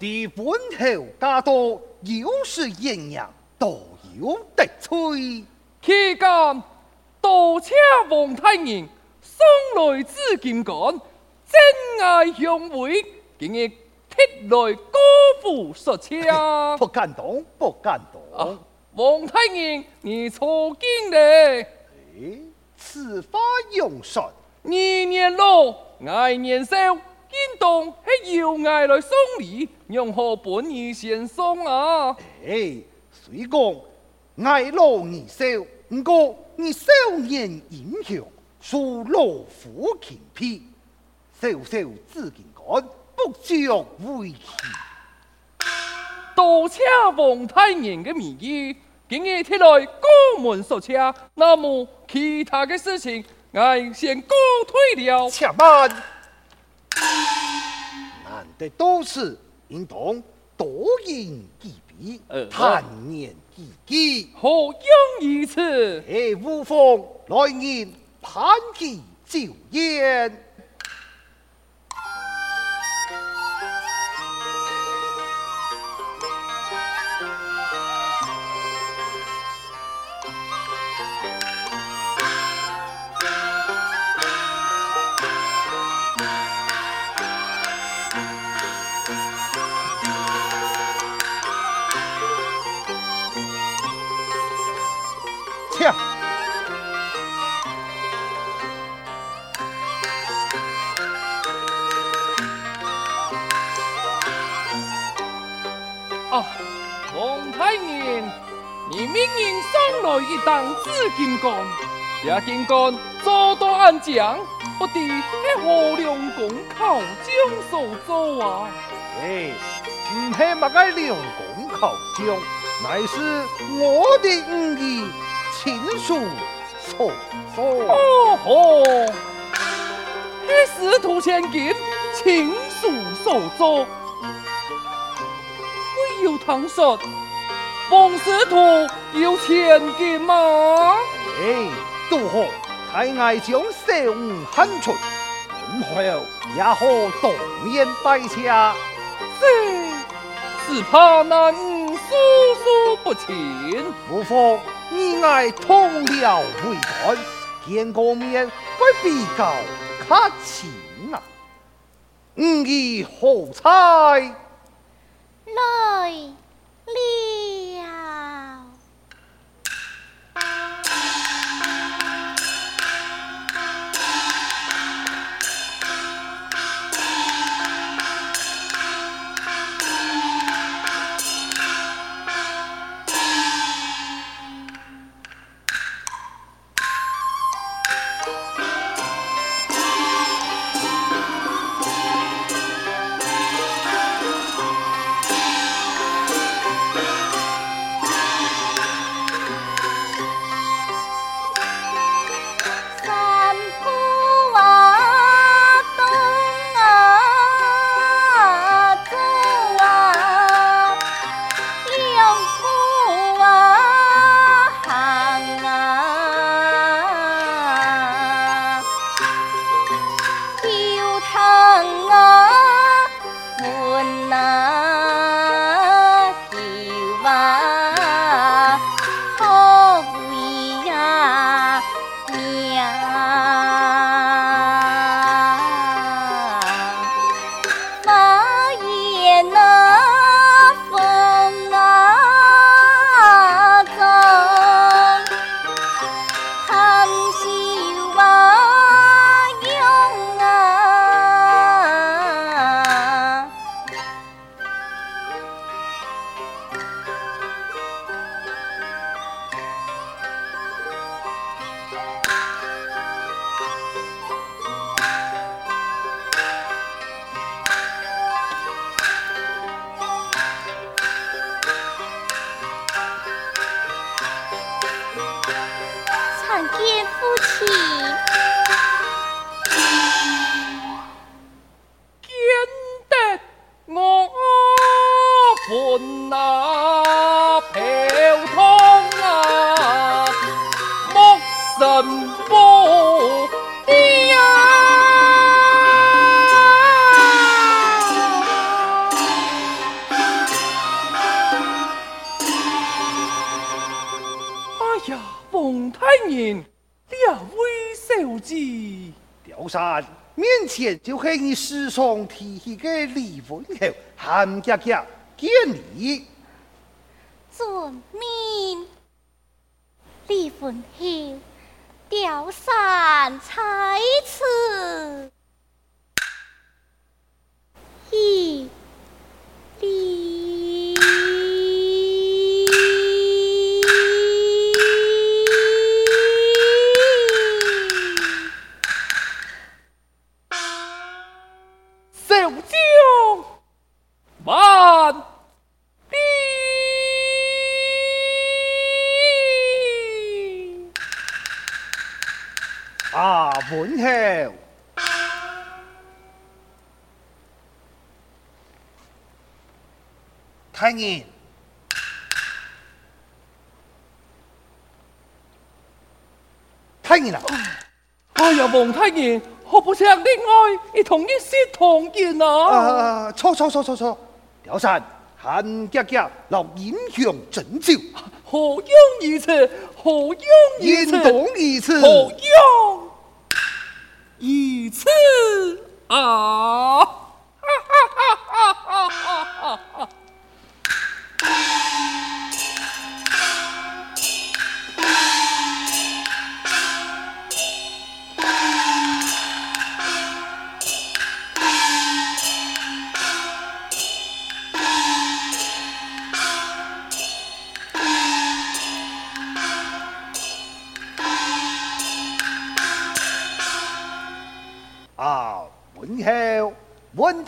不敌本侯家多，又是艳阳，都有得吹。期间多谢王太人送来紫金杆，真爱相会，今日特来高呼说车。不敢当，不敢当。啊、王太人，你错惊了。哎，此话用神。你年老，爱年少。见动系要爱来送礼，让何本儿先送啊？哎，虽讲爱老而少，不过你少年英雄，属老夫 kind 皮，小小紫金杆，不足为奇。多谢王太人嘅名义，今日贴来高门索车，那么其他嘅事情，我先告退了。且慢。难得多事，应当多言几笔，坦言几句。何用于此？哎，无妨，来年攀旗照燕。紫金杆，这金杆做到安将，不敌系何良公口中所做啊？哎，唔系乜个良公口将，乃是我的五义亲属所做。哦吼，系司徒千金亲属所做。有唐说，王司徒有千金吗？哎，都好，太爱将小五喊出，然后也好当面拜谢。是，只怕那五叔叔不亲。无妨，你爱同了为官，见过面会比较客气啊。五义何猜？来了。人，两位小姐。刁山面前就系你时常提起嘅李文侯，喊家家见你。遵命，李文侯，刁山在此。一，李。文侯，太爷，太爷啦！哎呀，王太爷，何不请另外一同一视同仁啊？错错错错错，刁山，韩家家留英雄拯救，何用于此？何用于此？应当于此。何用？一次啊！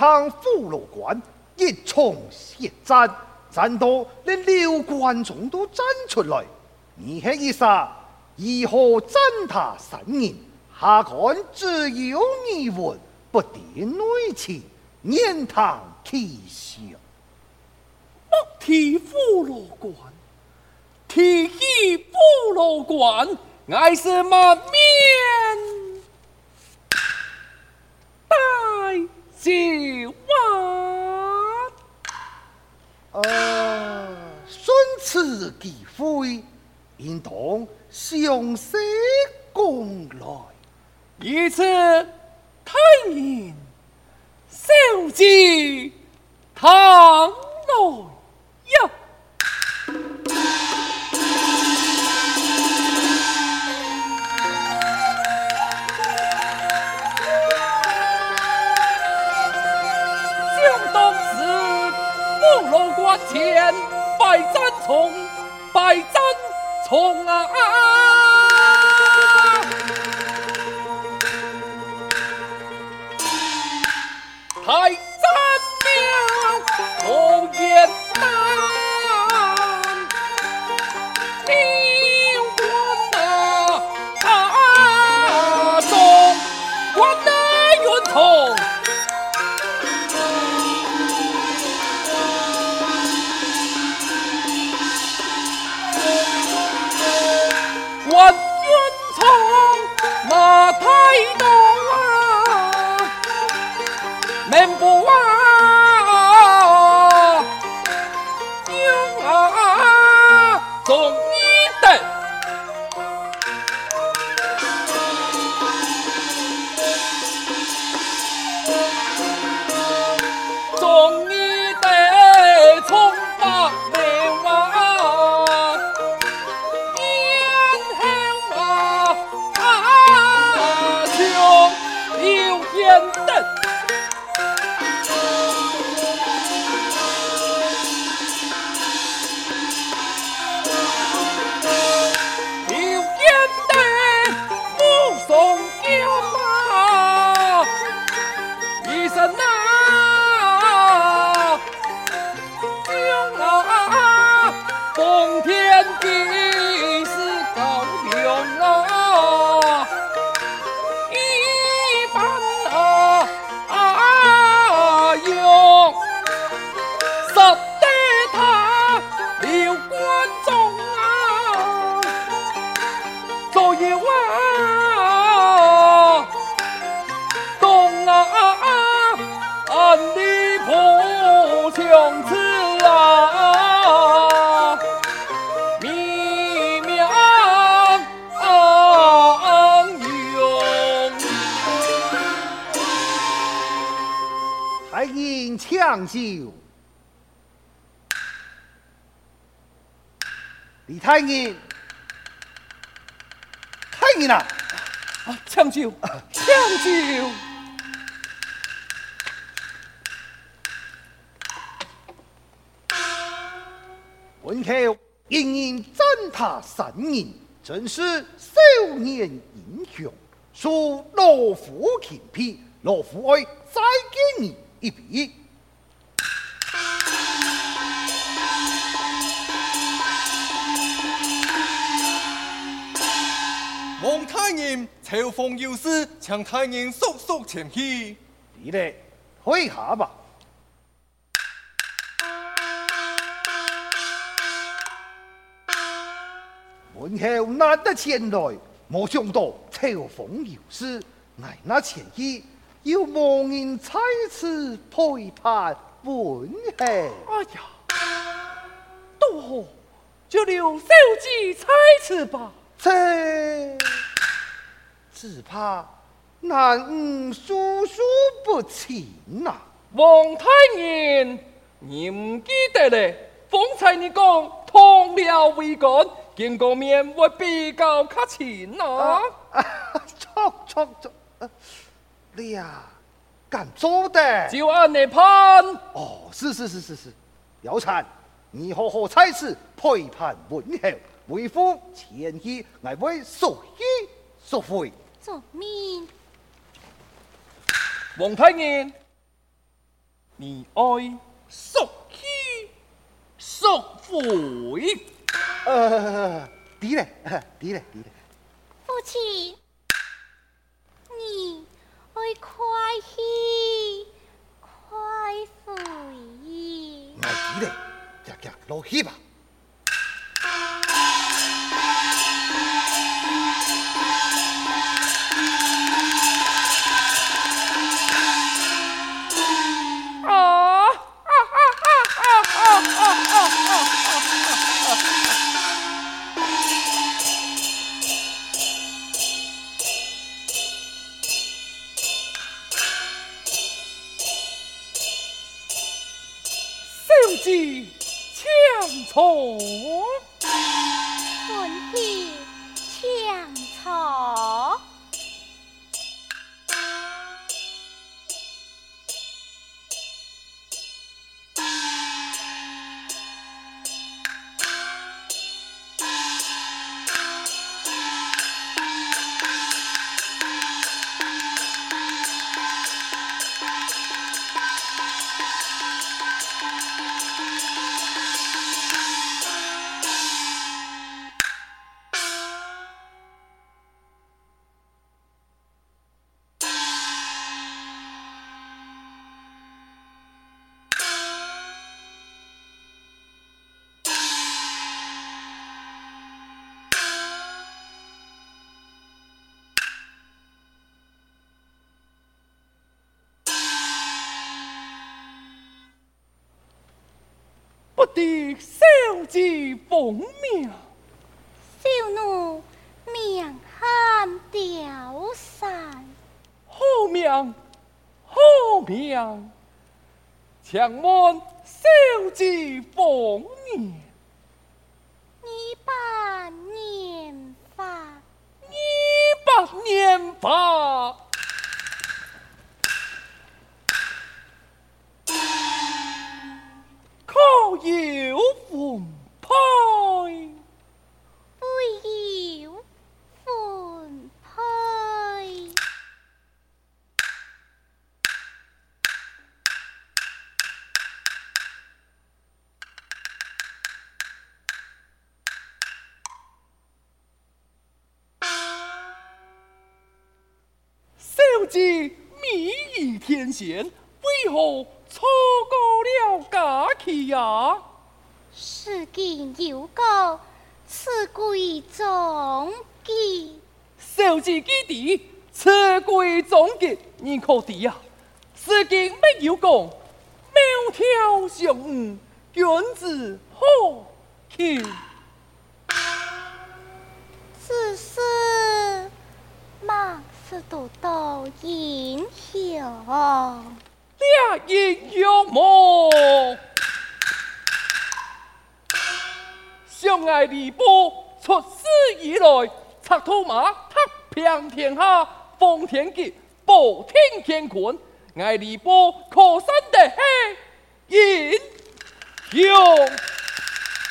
文堂虎牢关一场血战，战到连刘关中都站出来，你系一杀如何斩他三人？下官只有你文不敌内情，言谈其笑。莫提虎牢关，提起虎牢关，爱是满面。九万，呃，顺此机会，应当相识共来，以此太人小姐唐来呀。千百战从，百战从啊！抢救。李太医，太医呐！啊，抢救，抢救！文侯因因赞他三人，真是少年英雄，恕老夫钦佩，老夫爱再给你一笔。太爷朝奉有事，请太人速速前去。你嘞，退下吧。门后难得前来，没想到朝奉有事，挨那前去，又望人在此陪伴文侯。哎呀，多，就留小姐在此吧。这只怕难吾叔叔不情呐、啊。王太爷，你唔记得嘞？方才你讲同僚为干。见过面会比较客气呐。错错错，你呀，敢做的？就按你判。哦，是是是是是，貂蝉，你好好在此陪伴文侯，为夫前去，来为所依所回。遵命。王太爷，你爱速去速回。呃，对嘞，对嘞，对嘞。父亲，你爱快去快回。哎，对嘞，夹夹落去吧。不敌小姐奉命，小奴命喊吊散，好命好命！强问小姐奉命，你把年法，你把年法。为何？错过了假期呀！时间有过，此归终结。小姐记得，此归终结，你可知呀？时间没有讲，苗条相误，君子好逑。莫是独到英雄。俩英雄么？相爱离波，出师以来，策兔马，踏平天下，封天戟，保天乾坤，爱离波，可算得起英雄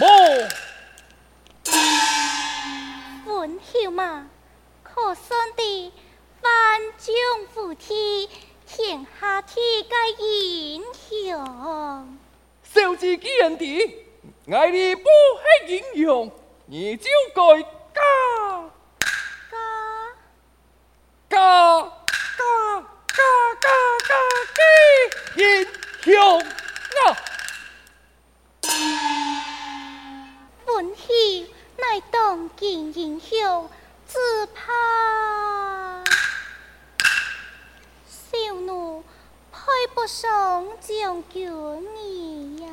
么？文秀嘛，可算的万将复天，天下第一英雄。小子既然的。爱你不系英雄，你就该嫁嫁嫁嫁嫁嫁嫁给英雄啊！本喜乃当今英雄，只怕小奴配不上将军你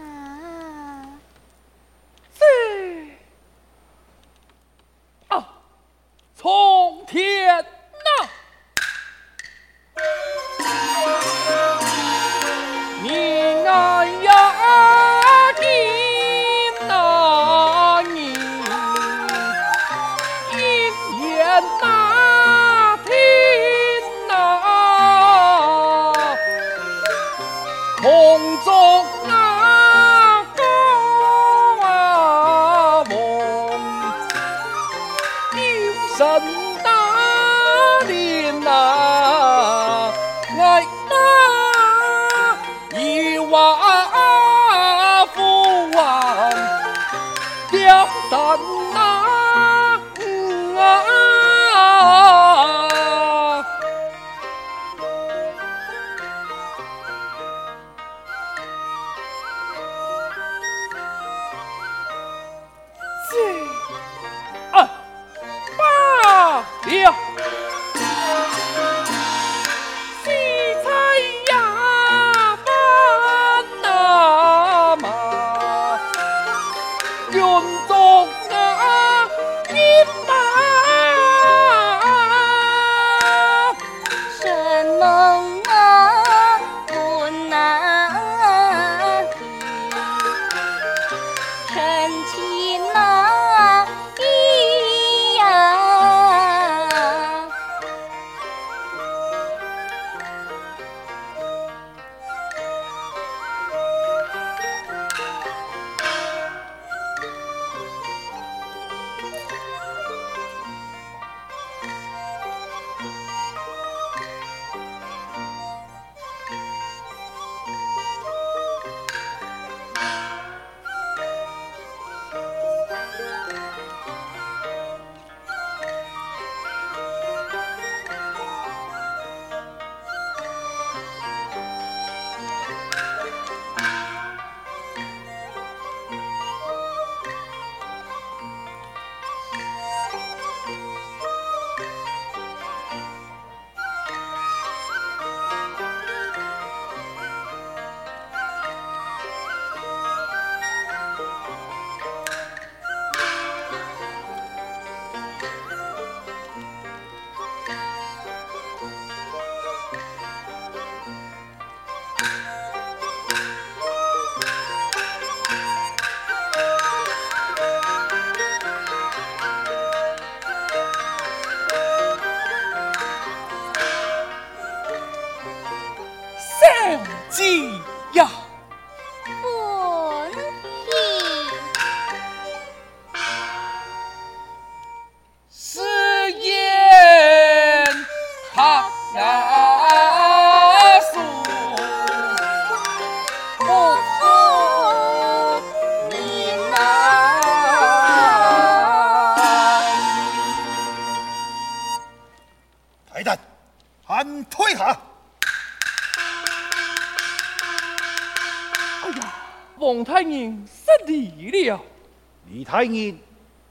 太爷，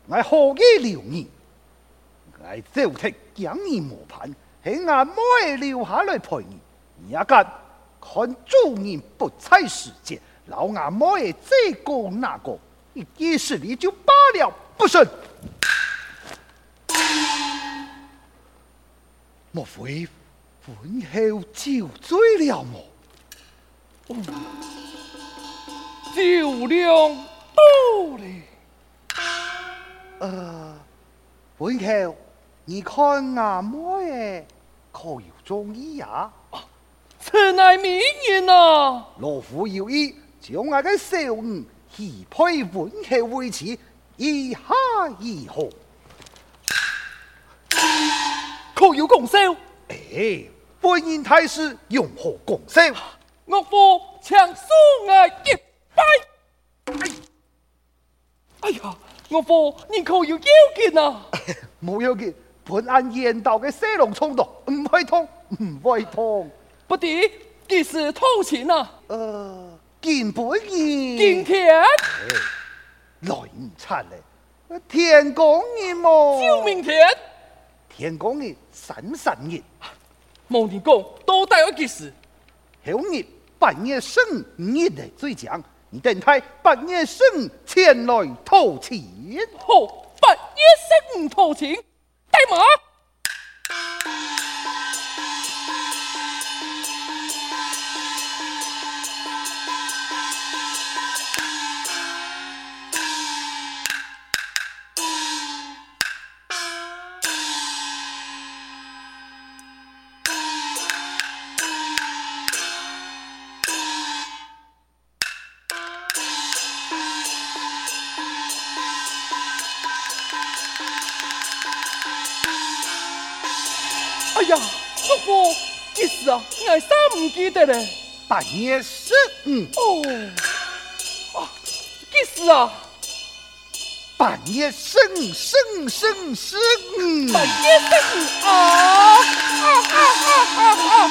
我何以留你？我走踢将你磨盘，系俺妹留下来陪你。你也敢看主人不猜时节，老阿妹这个那个，你几时你就罢了，不是？莫非婚后酒醉了么？酒量多嘞。呃，本口，你看阿妹可有中意呀？此乃名言啊！老夫有意将我嘅小女许配本口为妻，以下如何？可有功效？哎，本人太师用何功效？岳父请恕我一拜。哎呀，岳父，你可有要紧啊？冇要紧，本案言道嘅蛇龙冲动，唔会痛，唔会痛。不敌，既是偷情啊？呃，见本人。今天。来唔出咧，天公爷么？就明天。天公嘅神神日。望你讲，都带我几时？后日半夜十五嚟追奖，你等待半夜生前来讨钱。好，半夜十五偷情，带马。哎呀，叔父，几时啊？我啥唔记得嘞？半夜十五。哦，啊，几时啊？半夜十五，十五，十五，十五。半夜十五啊！啊啊啊啊啊！